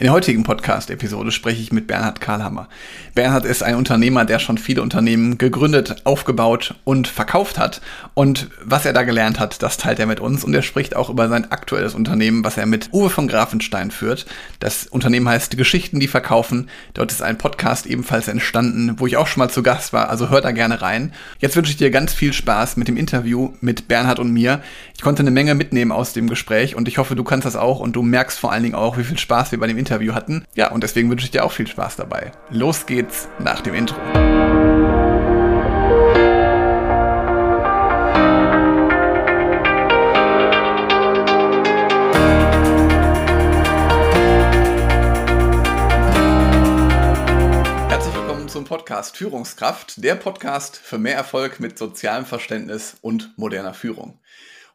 In der heutigen Podcast-Episode spreche ich mit Bernhard Karlhammer. Bernhard ist ein Unternehmer, der schon viele Unternehmen gegründet, aufgebaut und verkauft hat. Und was er da gelernt hat, das teilt er mit uns. Und er spricht auch über sein aktuelles Unternehmen, was er mit Uwe von Grafenstein führt. Das Unternehmen heißt Geschichten, die verkaufen. Dort ist ein Podcast ebenfalls entstanden, wo ich auch schon mal zu Gast war. Also hört da gerne rein. Jetzt wünsche ich dir ganz viel Spaß mit dem Interview mit Bernhard und mir. Ich konnte eine Menge mitnehmen aus dem Gespräch und ich hoffe, du kannst das auch und du merkst vor allen Dingen auch, wie viel Spaß wir bei dem Interview Interview hatten. Ja, und deswegen wünsche ich dir auch viel Spaß dabei. Los geht's nach dem Intro. Herzlich willkommen zum Podcast Führungskraft, der Podcast für mehr Erfolg mit sozialem Verständnis und moderner Führung.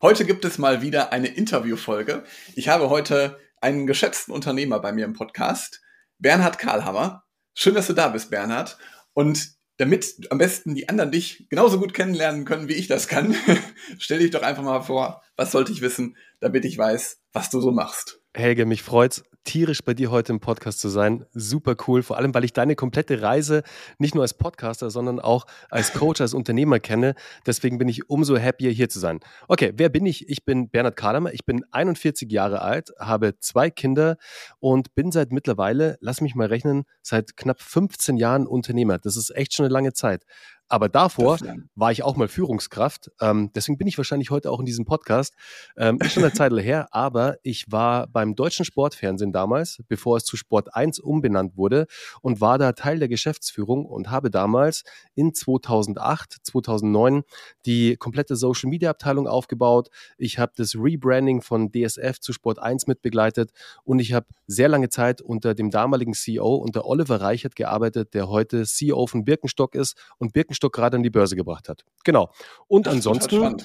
Heute gibt es mal wieder eine Interviewfolge. Ich habe heute einen geschätzten Unternehmer bei mir im Podcast, Bernhard Karlhammer. Schön, dass du da bist, Bernhard. Und damit am besten die anderen dich genauso gut kennenlernen können, wie ich das kann, stell dich doch einfach mal vor, was sollte ich wissen, damit ich weiß, was du so machst. Helge, mich freut's tierisch bei dir heute im Podcast zu sein. Super cool, vor allem weil ich deine komplette Reise nicht nur als Podcaster, sondern auch als Coach, als Unternehmer kenne. Deswegen bin ich umso happier hier zu sein. Okay, wer bin ich? Ich bin Bernhard Kahlemer, ich bin 41 Jahre alt, habe zwei Kinder und bin seit mittlerweile, lass mich mal rechnen, seit knapp 15 Jahren Unternehmer. Das ist echt schon eine lange Zeit. Aber davor war ich auch mal Führungskraft. Ähm, deswegen bin ich wahrscheinlich heute auch in diesem Podcast. Ähm, ist schon eine Zeit her, aber ich war beim deutschen Sportfernsehen damals, bevor es zu Sport 1 umbenannt wurde und war da Teil der Geschäftsführung und habe damals in 2008, 2009 die komplette Social Media Abteilung aufgebaut. Ich habe das Rebranding von DSF zu Sport 1 mitbegleitet und ich habe sehr lange Zeit unter dem damaligen CEO, unter Oliver Reichert gearbeitet, der heute CEO von Birkenstock ist und Birkenstock Birkenstock gerade an die Börse gebracht hat. Genau. Und das ansonsten,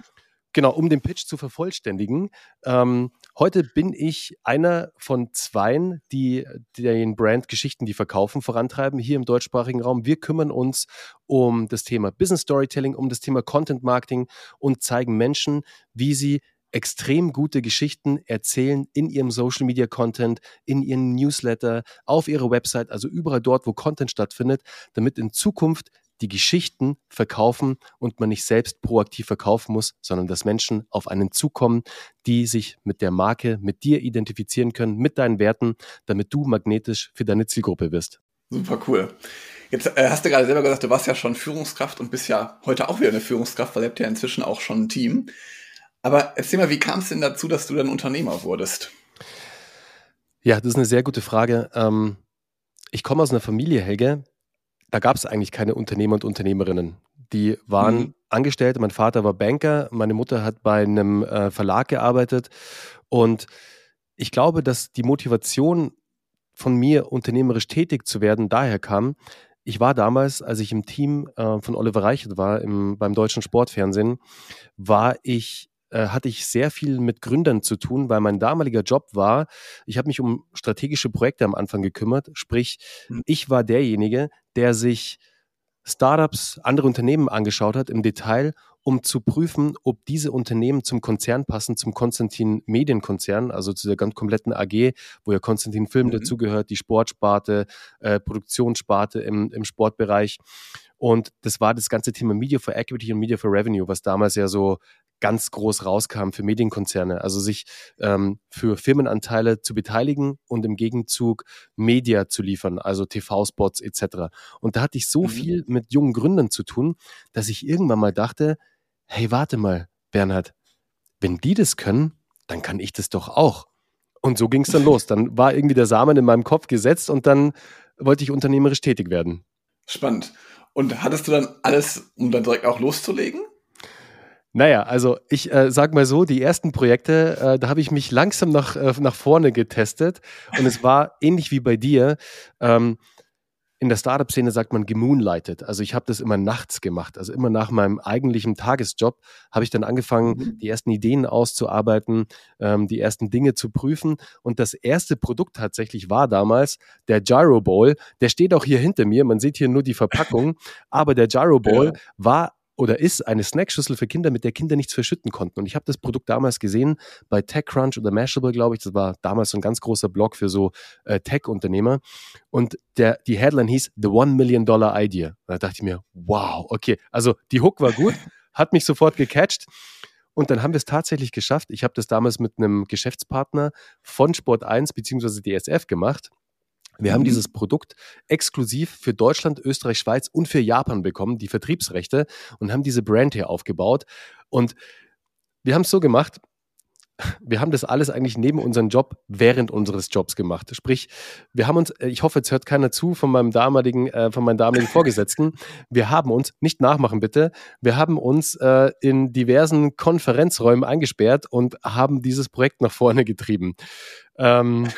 genau, um den Pitch zu vervollständigen, ähm, heute bin ich einer von zweien, die den Brand Geschichten, die verkaufen, vorantreiben hier im deutschsprachigen Raum. Wir kümmern uns um das Thema Business Storytelling, um das Thema Content Marketing und zeigen Menschen, wie sie extrem gute Geschichten erzählen in ihrem Social Media Content, in ihren Newsletter, auf ihrer Website, also überall dort, wo Content stattfindet, damit in Zukunft die Geschichten verkaufen und man nicht selbst proaktiv verkaufen muss, sondern dass Menschen auf einen zukommen, die sich mit der Marke, mit dir identifizieren können, mit deinen Werten, damit du magnetisch für deine Zielgruppe wirst. Super cool. Jetzt äh, hast du gerade selber gesagt, du warst ja schon Führungskraft und bist ja heute auch wieder eine Führungskraft, weil ihr habt ja inzwischen auch schon ein Team. Aber erzähl mal, wie kam es denn dazu, dass du dann Unternehmer wurdest? Ja, das ist eine sehr gute Frage. Ähm, ich komme aus einer Familie, Helge, da gab es eigentlich keine Unternehmer und Unternehmerinnen. Die waren mhm. angestellt. Mein Vater war Banker, meine Mutter hat bei einem äh, Verlag gearbeitet. Und ich glaube, dass die Motivation von mir, unternehmerisch tätig zu werden, daher kam. Ich war damals, als ich im Team äh, von Oliver Reichert war, im, beim deutschen Sportfernsehen, war ich äh, hatte ich sehr viel mit Gründern zu tun, weil mein damaliger Job war, ich habe mich um strategische Projekte am Anfang gekümmert, sprich, mhm. ich war derjenige, der sich Startups, andere Unternehmen angeschaut hat im Detail, um zu prüfen, ob diese Unternehmen zum Konzern passen, zum Konstantin Medienkonzern, also zu der ganz kompletten AG, wo ja Konstantin Film mhm. dazugehört, die Sportsparte, äh, Produktionssparte im, im Sportbereich. Und das war das ganze Thema Media for Equity und Media for Revenue, was damals ja so ganz groß rauskam für Medienkonzerne. Also sich ähm, für Firmenanteile zu beteiligen und im Gegenzug Media zu liefern, also TV-Spots etc. Und da hatte ich so mhm. viel mit jungen Gründern zu tun, dass ich irgendwann mal dachte, hey, warte mal, Bernhard, wenn die das können, dann kann ich das doch auch. Und so ging es dann los. Dann war irgendwie der Samen in meinem Kopf gesetzt und dann wollte ich unternehmerisch tätig werden. Spannend. Und hattest du dann alles, um dann direkt auch loszulegen? Naja, also ich äh, sag mal so, die ersten Projekte, äh, da habe ich mich langsam nach, äh, nach vorne getestet und es war ähnlich wie bei dir. Ähm, in der Startup-Szene sagt man gemoonlighted. Also ich habe das immer nachts gemacht. Also immer nach meinem eigentlichen Tagesjob habe ich dann angefangen, mhm. die ersten Ideen auszuarbeiten, ähm, die ersten Dinge zu prüfen. Und das erste Produkt tatsächlich war damals der Gyro Bowl. Der steht auch hier hinter mir. Man sieht hier nur die Verpackung. Aber der Gyro Bowl ja. war oder ist eine Snackschüssel für Kinder, mit der Kinder nichts verschütten konnten. Und ich habe das Produkt damals gesehen bei TechCrunch oder Mashable, glaube ich. Das war damals so ein ganz großer Blog für so äh, Tech-Unternehmer. Und der, die Headline hieß The One Million Dollar Idea. da dachte ich mir, wow, okay. Also die Hook war gut, hat mich sofort gecatcht. Und dann haben wir es tatsächlich geschafft. Ich habe das damals mit einem Geschäftspartner von Sport 1 bzw. DSF gemacht. Wir haben dieses Produkt exklusiv für Deutschland, Österreich, Schweiz und für Japan bekommen, die Vertriebsrechte, und haben diese Brand hier aufgebaut. Und wir haben es so gemacht, wir haben das alles eigentlich neben unserem Job während unseres Jobs gemacht. Sprich, wir haben uns, ich hoffe, jetzt hört keiner zu von meinem damaligen, äh, von meinem damaligen Vorgesetzten. Wir haben uns, nicht nachmachen bitte, wir haben uns äh, in diversen Konferenzräumen eingesperrt und haben dieses Projekt nach vorne getrieben. Ähm,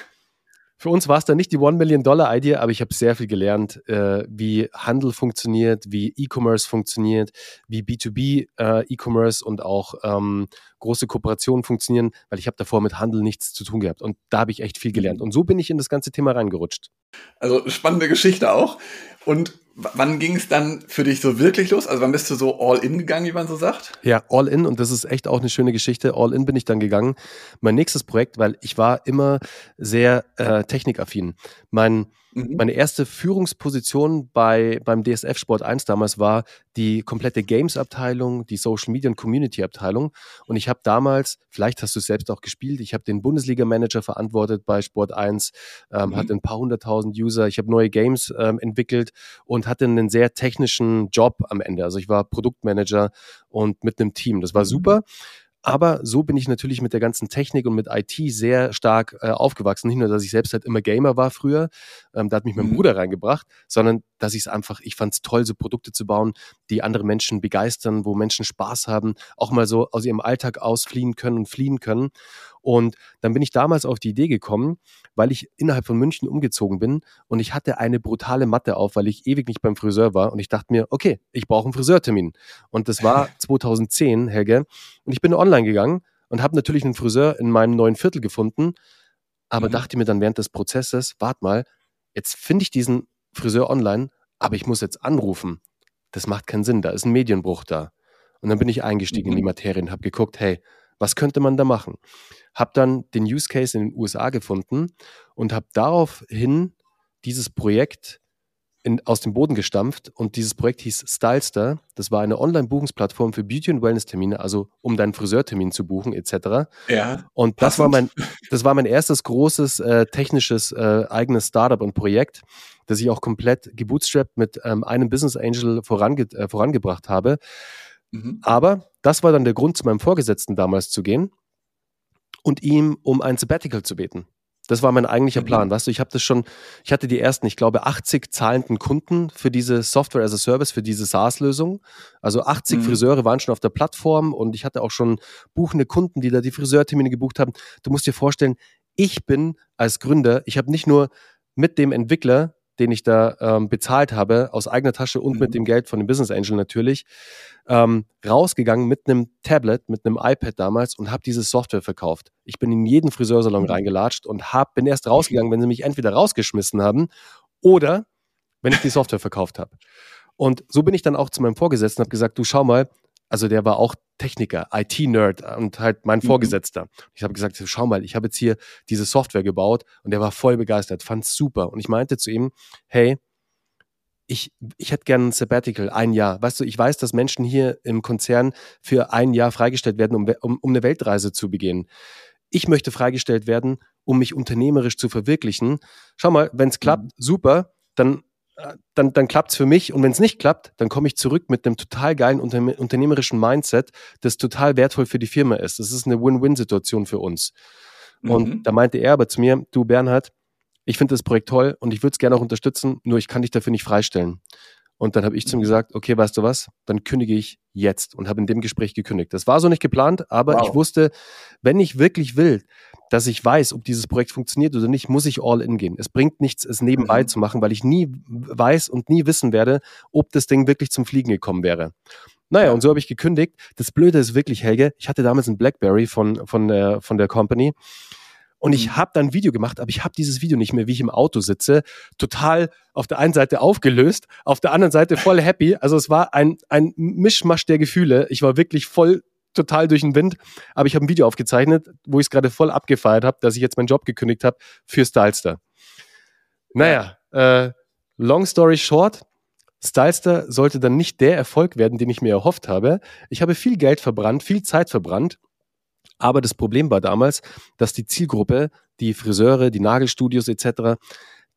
für uns war es dann nicht die One-Million-Dollar-Idee, aber ich habe sehr viel gelernt, äh, wie Handel funktioniert, wie E-Commerce funktioniert, wie B2B äh, E-Commerce und auch ähm, große Kooperationen funktionieren, weil ich habe davor mit Handel nichts zu tun gehabt. Und da habe ich echt viel gelernt. Mhm. Und so bin ich in das ganze Thema reingerutscht. Also spannende Geschichte auch. Und wann ging es dann für dich so wirklich los? Also wann bist du so all in gegangen, wie man so sagt? Ja, all in und das ist echt auch eine schöne Geschichte. All in bin ich dann gegangen. Mein nächstes Projekt, weil ich war immer sehr äh, technikaffin. Mein Mhm. Meine erste Führungsposition bei, beim DSF Sport 1 damals war die komplette Games-Abteilung, die Social Media und Community-Abteilung. Und ich habe damals, vielleicht hast du es selbst auch gespielt, ich habe den Bundesliga-Manager verantwortet bei Sport 1, ähm, mhm. hatte ein paar hunderttausend User, ich habe neue Games ähm, entwickelt und hatte einen sehr technischen Job am Ende. Also ich war Produktmanager und mit einem Team. Das war mhm. Aber so bin ich natürlich mit der ganzen Technik und mit IT sehr stark äh, aufgewachsen. Nicht nur, dass ich selbst halt immer Gamer war früher, ähm, da hat mich mein mhm. Bruder reingebracht, sondern dass ich es einfach, ich fand es toll, so Produkte zu bauen, die andere Menschen begeistern, wo Menschen Spaß haben, auch mal so aus ihrem Alltag ausfliehen können und fliehen können. Und dann bin ich damals auf die Idee gekommen, weil ich innerhalb von München umgezogen bin und ich hatte eine brutale Matte auf, weil ich ewig nicht beim Friseur war und ich dachte mir, okay, ich brauche einen Friseurtermin. Und das war 2010, Helge, und ich bin online gegangen und habe natürlich einen Friseur in meinem neuen Viertel gefunden, aber mhm. dachte mir dann während des Prozesses, warte mal, jetzt finde ich diesen Friseur online, aber ich muss jetzt anrufen. Das macht keinen Sinn, da ist ein Medienbruch da. Und dann bin ich eingestiegen mhm. in die mhm. Materie und habe geguckt, hey, was könnte man da machen? Habe dann den Use Case in den USA gefunden und habe daraufhin dieses Projekt in, aus dem Boden gestampft und dieses Projekt hieß Stylester. Das war eine Online-Buchungsplattform für Beauty- und Wellness-Termine, also um deinen Friseurtermin zu buchen etc. Ja. Und das war mein, das war mein erstes großes äh, technisches äh, eigenes Startup und Projekt, das ich auch komplett gebootstrapped mit ähm, einem Business Angel vorange äh, vorangebracht habe. Mhm. Aber das war dann der Grund, zu meinem Vorgesetzten damals zu gehen und ihm um ein Sabbatical zu beten. Das war mein eigentlicher mhm. Plan. Weißt du, ich habe das schon, ich hatte die ersten, ich glaube, 80 zahlenden Kunden für diese Software as a Service, für diese SaaS-Lösung. Also 80 mhm. Friseure waren schon auf der Plattform und ich hatte auch schon buchende Kunden, die da die Friseurtermine gebucht haben. Du musst dir vorstellen, ich bin als Gründer, ich habe nicht nur mit dem Entwickler den ich da ähm, bezahlt habe, aus eigener Tasche und mhm. mit dem Geld von dem Business Angel natürlich, ähm, rausgegangen mit einem Tablet, mit einem iPad damals und habe diese Software verkauft. Ich bin in jeden Friseursalon mhm. reingelatscht und hab, bin erst rausgegangen, wenn sie mich entweder rausgeschmissen haben oder wenn ich die Software verkauft habe. Und so bin ich dann auch zu meinem Vorgesetzten und habe gesagt, du schau mal, also der war auch Techniker, IT-Nerd und halt mein mhm. Vorgesetzter. Ich habe gesagt, schau mal, ich habe jetzt hier diese Software gebaut und der war voll begeistert, fand's super. Und ich meinte zu ihm, hey, ich, ich hätte gerne ein Sabbatical, ein Jahr. Weißt du, ich weiß, dass Menschen hier im Konzern für ein Jahr freigestellt werden, um, um, um eine Weltreise zu begehen. Ich möchte freigestellt werden, um mich unternehmerisch zu verwirklichen. Schau mal, wenn es klappt, mhm. super, dann dann, dann klappt es für mich. Und wenn es nicht klappt, dann komme ich zurück mit einem total geilen unter, unternehmerischen Mindset, das total wertvoll für die Firma ist. Das ist eine Win-Win-Situation für uns. Mhm. Und da meinte er aber zu mir, du Bernhard, ich finde das Projekt toll und ich würde es gerne auch unterstützen, nur ich kann dich dafür nicht freistellen. Und dann habe ich zu ihm mhm. gesagt, okay, weißt du was, dann kündige ich jetzt und habe in dem Gespräch gekündigt. Das war so nicht geplant, aber wow. ich wusste, wenn ich wirklich will, dass ich weiß, ob dieses Projekt funktioniert oder nicht, muss ich all in gehen. Es bringt nichts, es nebenbei mhm. zu machen, weil ich nie weiß und nie wissen werde, ob das Ding wirklich zum Fliegen gekommen wäre. Naja, und so habe ich gekündigt. Das Blöde ist wirklich, Helge, ich hatte damals ein Blackberry von, von, der, von der Company Und ich mhm. habe dann ein Video gemacht, aber ich habe dieses Video nicht mehr, wie ich im Auto sitze, total auf der einen Seite aufgelöst, auf der anderen Seite voll happy. Also es war ein, ein Mischmasch der Gefühle. Ich war wirklich voll total durch den Wind, aber ich habe ein Video aufgezeichnet, wo ich es gerade voll abgefeiert habe, dass ich jetzt meinen Job gekündigt habe für Stylester. Naja, äh, long story short, Stylester sollte dann nicht der Erfolg werden, den ich mir erhofft habe. Ich habe viel Geld verbrannt, viel Zeit verbrannt aber das Problem war damals, dass die Zielgruppe, die Friseure, die Nagelstudios etc.,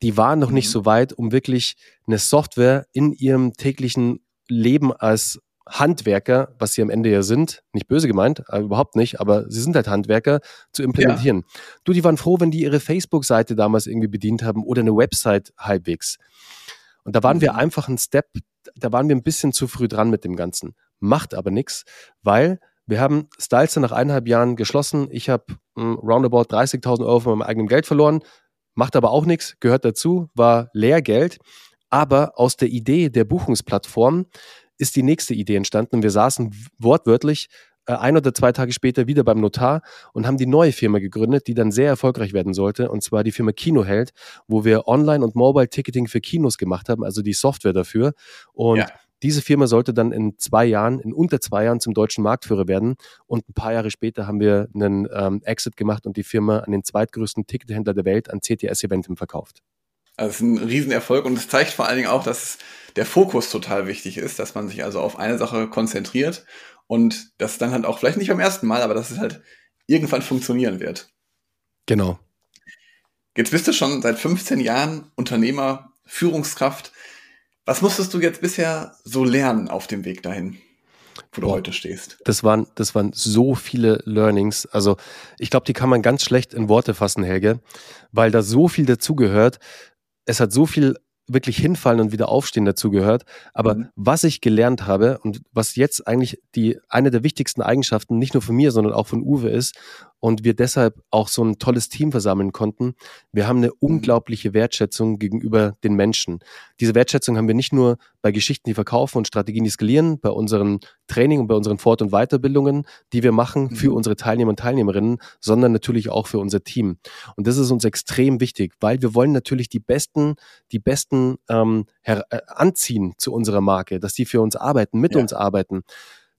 die waren noch nicht mhm. so weit, um wirklich eine Software in ihrem täglichen Leben als Handwerker, was sie am Ende ja sind, nicht böse gemeint, äh, überhaupt nicht, aber sie sind halt Handwerker, zu implementieren. Ja. Du, die waren froh, wenn die ihre Facebook-Seite damals irgendwie bedient haben oder eine Website halbwegs. Und da waren mhm. wir einfach ein Step, da waren wir ein bisschen zu früh dran mit dem Ganzen. Macht aber nichts, weil wir haben Styles nach eineinhalb Jahren geschlossen. Ich habe hm, roundabout 30.000 Euro von meinem eigenen Geld verloren. Macht aber auch nichts, gehört dazu, war Lehrgeld. Aber aus der Idee der Buchungsplattform ist die nächste Idee entstanden. Und wir saßen wortwörtlich äh, ein oder zwei Tage später wieder beim Notar und haben die neue Firma gegründet, die dann sehr erfolgreich werden sollte, und zwar die Firma Kinoheld, wo wir Online- und Mobile-Ticketing für Kinos gemacht haben, also die Software dafür. Und ja. Diese Firma sollte dann in zwei Jahren, in unter zwei Jahren zum deutschen Marktführer werden. Und ein paar Jahre später haben wir einen ähm, Exit gemacht und die Firma an den zweitgrößten Tickethändler der Welt, an CTS Eventim, verkauft. Also es ist ein Riesenerfolg und es zeigt vor allen Dingen auch, dass der Fokus total wichtig ist, dass man sich also auf eine Sache konzentriert und das dann halt auch vielleicht nicht beim ersten Mal, aber dass es halt irgendwann funktionieren wird. Genau. Jetzt bist du schon seit 15 Jahren Unternehmer, Führungskraft. Was musstest du jetzt bisher so lernen auf dem Weg dahin, wo du heute stehst? Das waren, das waren so viele Learnings. Also ich glaube, die kann man ganz schlecht in Worte fassen, Helge, weil da so viel dazugehört. Es hat so viel wirklich hinfallen und wieder aufstehen dazu gehört. Aber mhm. was ich gelernt habe und was jetzt eigentlich die eine der wichtigsten Eigenschaften nicht nur von mir, sondern auch von Uwe ist und wir deshalb auch so ein tolles Team versammeln konnten. Wir haben eine mhm. unglaubliche Wertschätzung gegenüber den Menschen. Diese Wertschätzung haben wir nicht nur bei Geschichten, die verkaufen und Strategien, die skalieren, bei unseren Training und bei unseren Fort- und Weiterbildungen, die wir machen für mhm. unsere Teilnehmer und Teilnehmerinnen, sondern natürlich auch für unser Team. Und das ist uns extrem wichtig, weil wir wollen natürlich die besten, die besten ähm, äh, anziehen zu unserer Marke, dass die für uns arbeiten, mit ja. uns arbeiten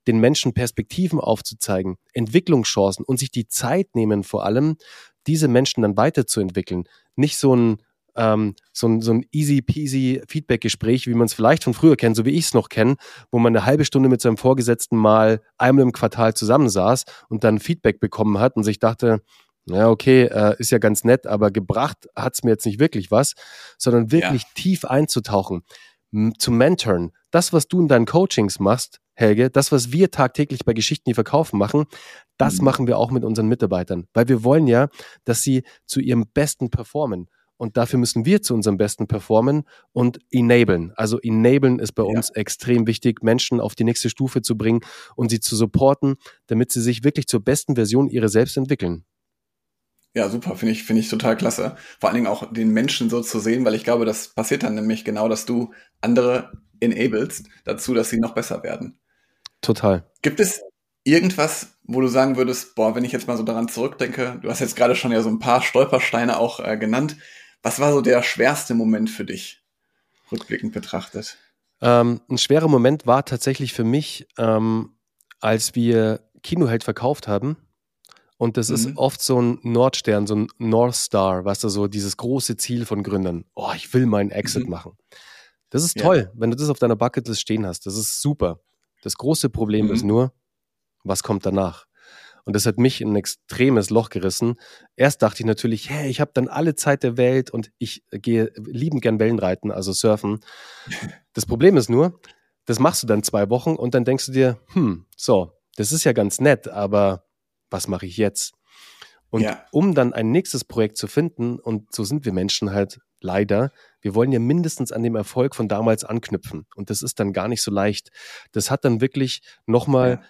den Menschen Perspektiven aufzuzeigen, Entwicklungschancen und sich die Zeit nehmen, vor allem diese Menschen dann weiterzuentwickeln. Nicht so ein ähm, so ein, so ein easy peasy Feedback-Gespräch, wie man es vielleicht von früher kennt, so wie ich es noch kenne, wo man eine halbe Stunde mit seinem Vorgesetzten mal einmal im Quartal zusammensaß und dann Feedback bekommen hat und sich dachte, ja, okay, äh, ist ja ganz nett, aber gebracht hat es mir jetzt nicht wirklich was, sondern wirklich ja. tief einzutauchen, zu mentoren. Das, was du in deinen Coachings machst, Helge, das, was wir tagtäglich bei Geschichten, die verkaufen machen, das mhm. machen wir auch mit unseren Mitarbeitern, weil wir wollen ja, dass sie zu ihrem Besten performen. Und dafür müssen wir zu unserem Besten performen und enablen. Also enablen ist bei ja. uns extrem wichtig, Menschen auf die nächste Stufe zu bringen und sie zu supporten, damit sie sich wirklich zur besten Version ihrer selbst entwickeln. Ja, super, finde ich, finde ich total klasse. Vor allen Dingen auch den Menschen so zu sehen, weil ich glaube, das passiert dann nämlich genau, dass du andere enablest dazu, dass sie noch besser werden. Total. Gibt es irgendwas, wo du sagen würdest, boah, wenn ich jetzt mal so daran zurückdenke, du hast jetzt gerade schon ja so ein paar Stolpersteine auch äh, genannt. Was war so der schwerste Moment für dich, rückblickend betrachtet? Ähm, ein schwerer Moment war tatsächlich für mich, ähm, als wir Kinoheld verkauft haben. Und das mhm. ist oft so ein Nordstern, so ein North Star, weißt du, so dieses große Ziel von Gründern. Oh, ich will meinen Exit mhm. machen. Das ist toll, ja. wenn du das auf deiner Bucketlist stehen hast. Das ist super. Das große Problem mhm. ist nur, was kommt danach? Und das hat mich in ein extremes Loch gerissen. Erst dachte ich natürlich, hey, ich habe dann alle Zeit der Welt und ich gehe liebend gern Wellenreiten, also surfen. Das Problem ist nur, das machst du dann zwei Wochen und dann denkst du dir, hm, so, das ist ja ganz nett, aber was mache ich jetzt? Und ja. um dann ein nächstes Projekt zu finden, und so sind wir Menschen halt leider, wir wollen ja mindestens an dem Erfolg von damals anknüpfen. Und das ist dann gar nicht so leicht. Das hat dann wirklich nochmal ja.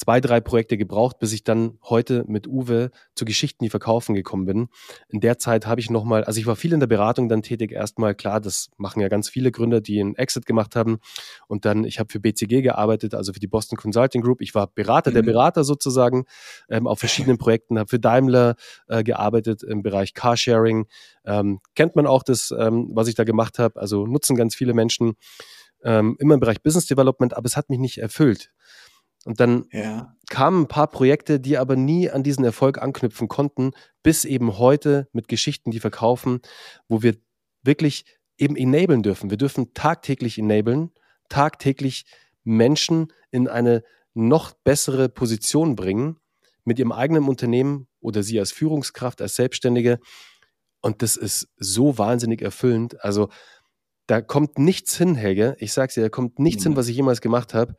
Zwei, drei Projekte gebraucht, bis ich dann heute mit Uwe zu Geschichten, die verkaufen gekommen bin. In der Zeit habe ich nochmal, also ich war viel in der Beratung dann tätig. Erstmal, klar, das machen ja ganz viele Gründer, die einen Exit gemacht haben. Und dann, ich habe für BCG gearbeitet, also für die Boston Consulting Group. Ich war Berater mhm. der Berater sozusagen ähm, auf verschiedenen Projekten, habe für Daimler äh, gearbeitet im Bereich Carsharing. Ähm, kennt man auch das, ähm, was ich da gemacht habe. Also nutzen ganz viele Menschen ähm, immer im Bereich Business Development, aber es hat mich nicht erfüllt. Und dann ja. kamen ein paar Projekte, die aber nie an diesen Erfolg anknüpfen konnten, bis eben heute mit Geschichten, die verkaufen, wo wir wirklich eben enablen dürfen. Wir dürfen tagtäglich enablen, tagtäglich Menschen in eine noch bessere Position bringen mit ihrem eigenen Unternehmen oder sie als Führungskraft, als Selbstständige. Und das ist so wahnsinnig erfüllend. Also da kommt nichts hin, Helge. Ich sag's dir, da kommt nichts mhm. hin, was ich jemals gemacht habe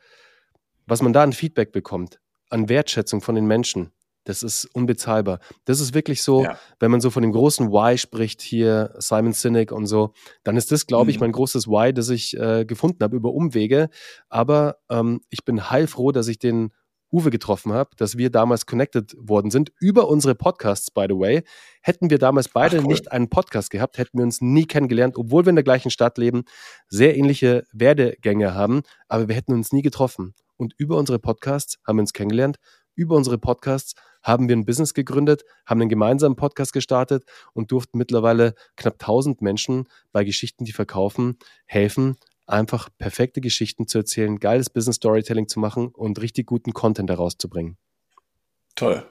was man da an Feedback bekommt, an Wertschätzung von den Menschen, das ist unbezahlbar. Das ist wirklich so, ja. wenn man so von dem großen Why spricht, hier Simon Sinek und so, dann ist das, glaube ich, mhm. mein großes Why, das ich äh, gefunden habe über Umwege. Aber ähm, ich bin heilfroh, dass ich den Uwe getroffen habe, dass wir damals connected worden sind über unsere Podcasts, by the way. Hätten wir damals beide Ach, cool. nicht einen Podcast gehabt, hätten wir uns nie kennengelernt, obwohl wir in der gleichen Stadt leben, sehr ähnliche Werdegänge haben, aber wir hätten uns nie getroffen. Und über unsere Podcasts haben wir uns kennengelernt. Über unsere Podcasts haben wir ein Business gegründet, haben einen gemeinsamen Podcast gestartet und durften mittlerweile knapp 1000 Menschen bei Geschichten, die verkaufen, helfen, einfach perfekte Geschichten zu erzählen, geiles Business Storytelling zu machen und richtig guten Content daraus zu bringen. Toll.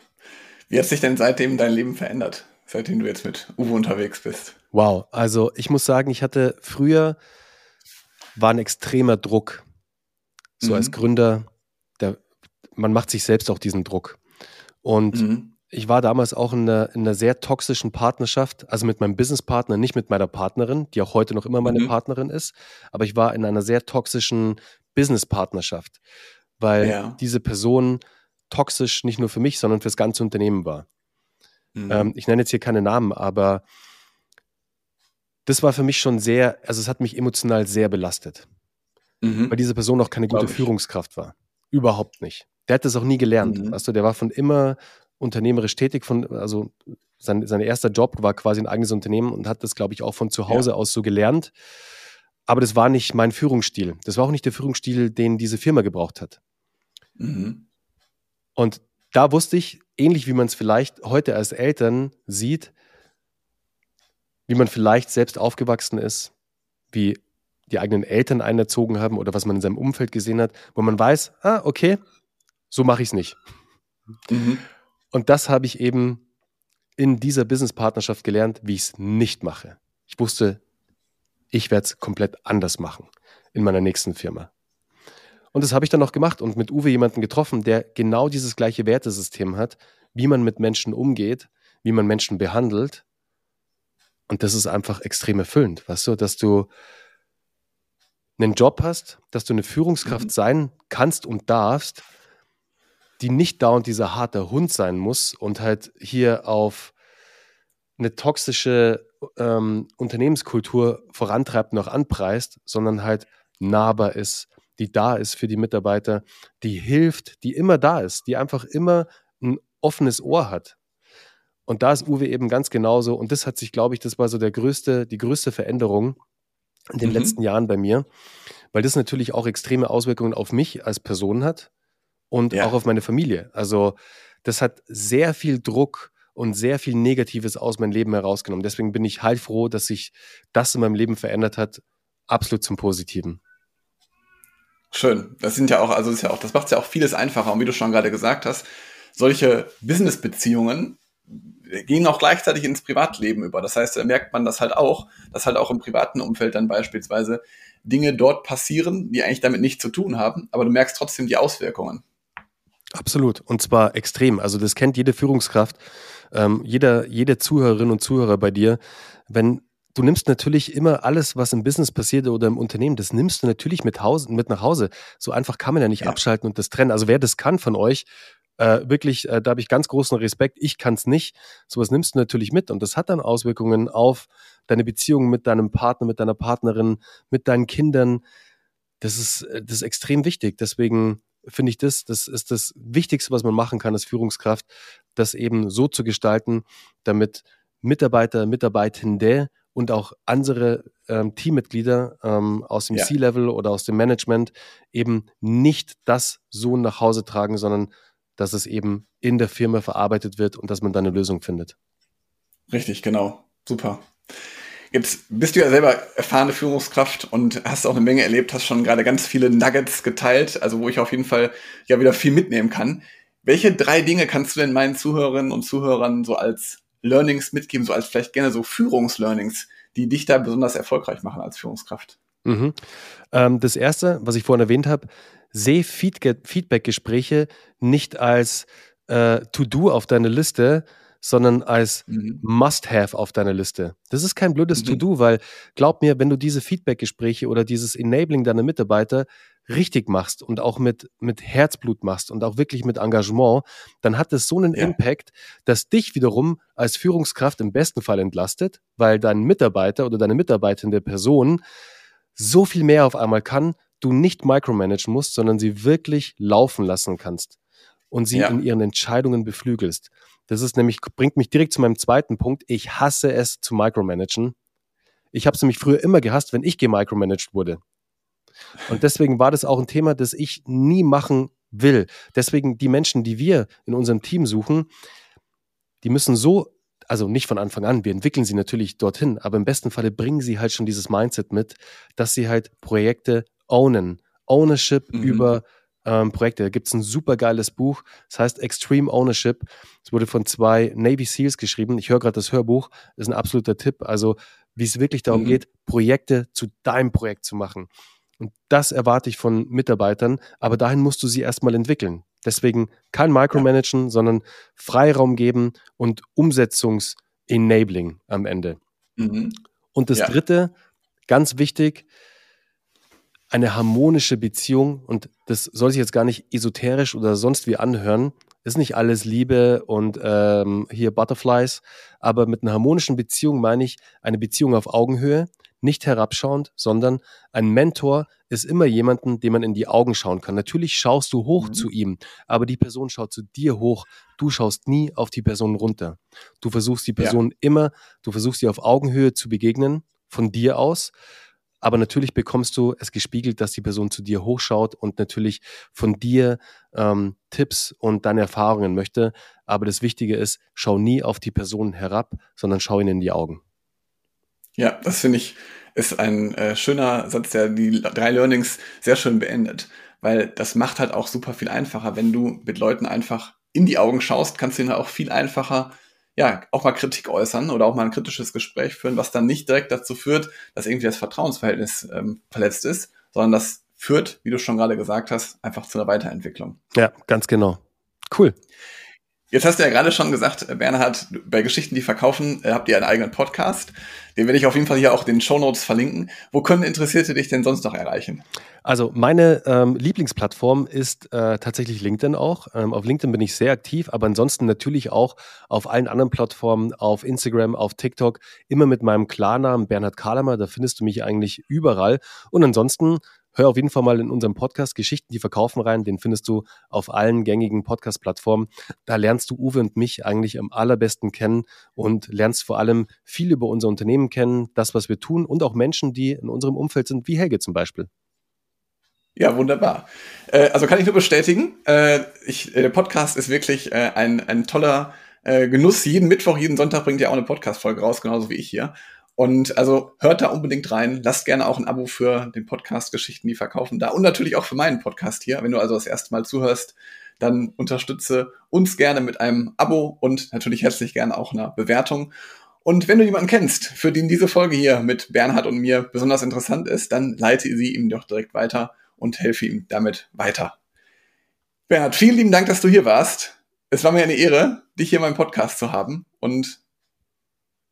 Wie hat sich denn seitdem dein Leben verändert, seitdem du jetzt mit Uwe unterwegs bist? Wow, also ich muss sagen, ich hatte früher war ein extremer Druck so mhm. als Gründer, der, man macht sich selbst auch diesen Druck. Und mhm. ich war damals auch in einer, in einer, sehr toxischen Partnerschaft, also mit meinem Businesspartner, nicht mit meiner Partnerin, die auch heute noch immer meine mhm. Partnerin ist, aber ich war in einer sehr toxischen Businesspartnerschaft, weil ja. diese Person toxisch nicht nur für mich, sondern für das ganze Unternehmen war. Mhm. Ähm, ich nenne jetzt hier keine Namen, aber das war für mich schon sehr, also es hat mich emotional sehr belastet mhm. weil diese Person auch keine gute Führungskraft war. Überhaupt nicht. Der hat das auch nie gelernt. Mhm. Weißt du, der war von immer unternehmerisch tätig, von, also sein, sein erster Job war quasi ein eigenes Unternehmen und hat das, glaube ich, auch von zu Hause ja. aus so gelernt. Aber das war nicht mein Führungsstil. Das war auch nicht der Führungsstil, den diese Firma gebraucht hat. Mhm. Und da wusste ich, ähnlich wie man es vielleicht heute als Eltern sieht, wie man vielleicht selbst aufgewachsen ist, wie die eigenen Eltern einerzogen haben oder was man in seinem Umfeld gesehen hat, wo man weiß, ah, okay, so mache ich es nicht. Mhm. Und das habe ich eben in dieser Business-Partnerschaft gelernt, wie ich es nicht mache. Ich wusste, ich werde es komplett anders machen in meiner nächsten Firma. Und das habe ich dann auch gemacht und mit Uwe jemanden getroffen, der genau dieses gleiche Wertesystem hat, wie man mit Menschen umgeht, wie man Menschen behandelt. Und das ist einfach extrem erfüllend, weißt du, dass du einen Job hast, dass du eine Führungskraft mhm. sein kannst und darfst, die nicht dauernd dieser harte Hund sein muss und halt hier auf eine toxische ähm, Unternehmenskultur vorantreibt, noch anpreist, sondern halt nahbar ist, die da ist für die Mitarbeiter, die hilft, die immer da ist, die einfach immer ein offenes Ohr hat. Und da ist Uwe eben ganz genauso. Und das hat sich, glaube ich, das war so der größte, die größte Veränderung, in den mhm. letzten Jahren bei mir, weil das natürlich auch extreme Auswirkungen auf mich als Person hat und ja. auch auf meine Familie. Also das hat sehr viel Druck und sehr viel Negatives aus meinem Leben herausgenommen. Deswegen bin ich heilfroh, dass sich das in meinem Leben verändert hat, absolut zum Positiven. Schön. Das sind ja auch, also ist ja auch, das macht ja auch vieles einfacher. Und wie du schon gerade gesagt hast, solche Business-Beziehungen gehen auch gleichzeitig ins Privatleben über. Das heißt, da merkt man das halt auch, dass halt auch im privaten Umfeld dann beispielsweise Dinge dort passieren, die eigentlich damit nichts zu tun haben, aber du merkst trotzdem die Auswirkungen. Absolut. Und zwar extrem. Also das kennt jede Führungskraft, ähm, jeder, jede Zuhörerin und Zuhörer bei dir. Wenn du nimmst natürlich immer alles, was im Business passiert oder im Unternehmen, das nimmst du natürlich mit, Hause, mit nach Hause. So einfach kann man ja nicht ja. abschalten und das trennen. Also wer das kann von euch, äh, wirklich, äh, da habe ich ganz großen Respekt. Ich kann es nicht. Sowas nimmst du natürlich mit und das hat dann Auswirkungen auf deine Beziehung mit deinem Partner, mit deiner Partnerin, mit deinen Kindern. Das ist, äh, das ist extrem wichtig. Deswegen finde ich das, das ist das Wichtigste, was man machen kann als Führungskraft, das eben so zu gestalten, damit Mitarbeiter, Mitarbeitende und auch andere ähm, Teammitglieder ähm, aus dem ja. C-Level oder aus dem Management eben nicht das so nach Hause tragen, sondern dass es eben in der Firma verarbeitet wird und dass man da eine Lösung findet. Richtig, genau. Super. Jetzt bist du ja selber erfahrene Führungskraft und hast auch eine Menge erlebt, hast schon gerade ganz viele Nuggets geteilt, also wo ich auf jeden Fall ja wieder viel mitnehmen kann. Welche drei Dinge kannst du denn meinen Zuhörerinnen und Zuhörern so als Learnings mitgeben, so als vielleicht gerne so Führungslearnings, die dich da besonders erfolgreich machen als Führungskraft? Mhm. Ähm, das erste, was ich vorhin erwähnt habe, sehe Feedback-Gespräche nicht als äh, To-Do auf deine Liste, sondern als mhm. Must-Have auf deiner Liste. Das ist kein blödes mhm. To-Do, weil glaub mir, wenn du diese Feedback-Gespräche oder dieses Enabling deiner Mitarbeiter richtig machst und auch mit, mit Herzblut machst und auch wirklich mit Engagement, dann hat das so einen ja. Impact, dass dich wiederum als Führungskraft im besten Fall entlastet, weil dein Mitarbeiter oder deine mitarbeitende Person so viel mehr auf einmal kann, du nicht micromanagen musst, sondern sie wirklich laufen lassen kannst und sie ja. in ihren Entscheidungen beflügelst. Das ist nämlich, bringt mich direkt zu meinem zweiten Punkt. Ich hasse es zu micromanagen. Ich habe es nämlich früher immer gehasst, wenn ich gemicromanaged wurde. Und deswegen war das auch ein Thema, das ich nie machen will. Deswegen die Menschen, die wir in unserem Team suchen, die müssen so, also nicht von Anfang an, wir entwickeln sie natürlich dorthin, aber im besten Falle bringen sie halt schon dieses Mindset mit, dass sie halt Projekte ownen. Ownership mhm. über ähm, Projekte. Da gibt es ein super geiles Buch, das heißt Extreme Ownership. Es wurde von zwei Navy SEALs geschrieben. Ich höre gerade das Hörbuch, das ist ein absoluter Tipp. Also, wie es wirklich darum mhm. geht, Projekte zu deinem Projekt zu machen. Und das erwarte ich von Mitarbeitern, aber dahin musst du sie erstmal entwickeln. Deswegen kein Micromanagen, ja. sondern Freiraum geben und Umsetzungs-Enabling am Ende. Mhm. Und das ja. dritte, ganz wichtig, eine harmonische Beziehung, und das soll sich jetzt gar nicht esoterisch oder sonst wie anhören, ist nicht alles Liebe und ähm, hier Butterflies, aber mit einer harmonischen Beziehung meine ich eine Beziehung auf Augenhöhe, nicht herabschauend, sondern ein Mentor ist immer jemanden, dem man in die Augen schauen kann. Natürlich schaust du hoch mhm. zu ihm, aber die Person schaut zu dir hoch. Du schaust nie auf die Person runter. Du versuchst die Person ja. immer, du versuchst sie auf Augenhöhe zu begegnen, von dir aus aber natürlich bekommst du es gespiegelt, dass die Person zu dir hochschaut und natürlich von dir ähm, Tipps und deine Erfahrungen möchte. Aber das Wichtige ist, schau nie auf die Person herab, sondern schau ihnen in die Augen. Ja, das finde ich ist ein äh, schöner Satz, der die drei Learnings sehr schön beendet, weil das macht halt auch super viel einfacher, wenn du mit Leuten einfach in die Augen schaust, kannst du ihnen auch viel einfacher ja, auch mal Kritik äußern oder auch mal ein kritisches Gespräch führen, was dann nicht direkt dazu führt, dass irgendwie das Vertrauensverhältnis ähm, verletzt ist, sondern das führt, wie du schon gerade gesagt hast, einfach zu einer Weiterentwicklung. Ja, ganz genau. Cool. Jetzt hast du ja gerade schon gesagt, äh, Bernhard, bei Geschichten, die verkaufen, äh, habt ihr einen eigenen Podcast. Den werde ich auf jeden Fall hier auch den Show Notes verlinken. Wo können Interessierte dich denn sonst noch erreichen? Also meine ähm, Lieblingsplattform ist äh, tatsächlich LinkedIn auch. Ähm, auf LinkedIn bin ich sehr aktiv, aber ansonsten natürlich auch auf allen anderen Plattformen, auf Instagram, auf TikTok, immer mit meinem Klarnamen Bernhard Kahlemer. Da findest du mich eigentlich überall. Und ansonsten hör auf jeden Fall mal in unserem Podcast Geschichten, die verkaufen rein. Den findest du auf allen gängigen Podcast-Plattformen. Da lernst du Uwe und mich eigentlich am allerbesten kennen und lernst vor allem viel über unser Unternehmen kennen, das, was wir tun und auch Menschen, die in unserem Umfeld sind, wie Helge zum Beispiel. Ja, wunderbar. Äh, also kann ich nur bestätigen, äh, ich, äh, der Podcast ist wirklich ein, ein toller Genuss. Jeden Mittwoch, jeden Sonntag bringt ihr auch eine Podcast-Folge raus, genauso wie ich hier. Und also hört da unbedingt rein. Lasst gerne auch ein Abo für den Podcast Geschichten, die verkaufen da. Und natürlich auch für meinen Podcast hier. Wenn du also das erste Mal zuhörst, dann unterstütze uns gerne mit einem Abo und natürlich herzlich gerne auch einer Bewertung. Und wenn du jemanden kennst, für den diese Folge hier mit Bernhard und mir besonders interessant ist, dann leite sie ihm doch direkt weiter und helfe ihm damit weiter. Bernhard, vielen lieben Dank, dass du hier warst. Es war mir eine Ehre, dich hier in meinem Podcast zu haben und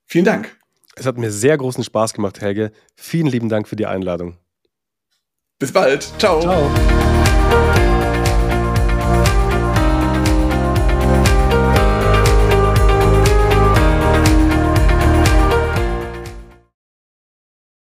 vielen Dank. Es hat mir sehr großen Spaß gemacht, Helge. Vielen lieben Dank für die Einladung. Bis bald. Ciao. Ciao.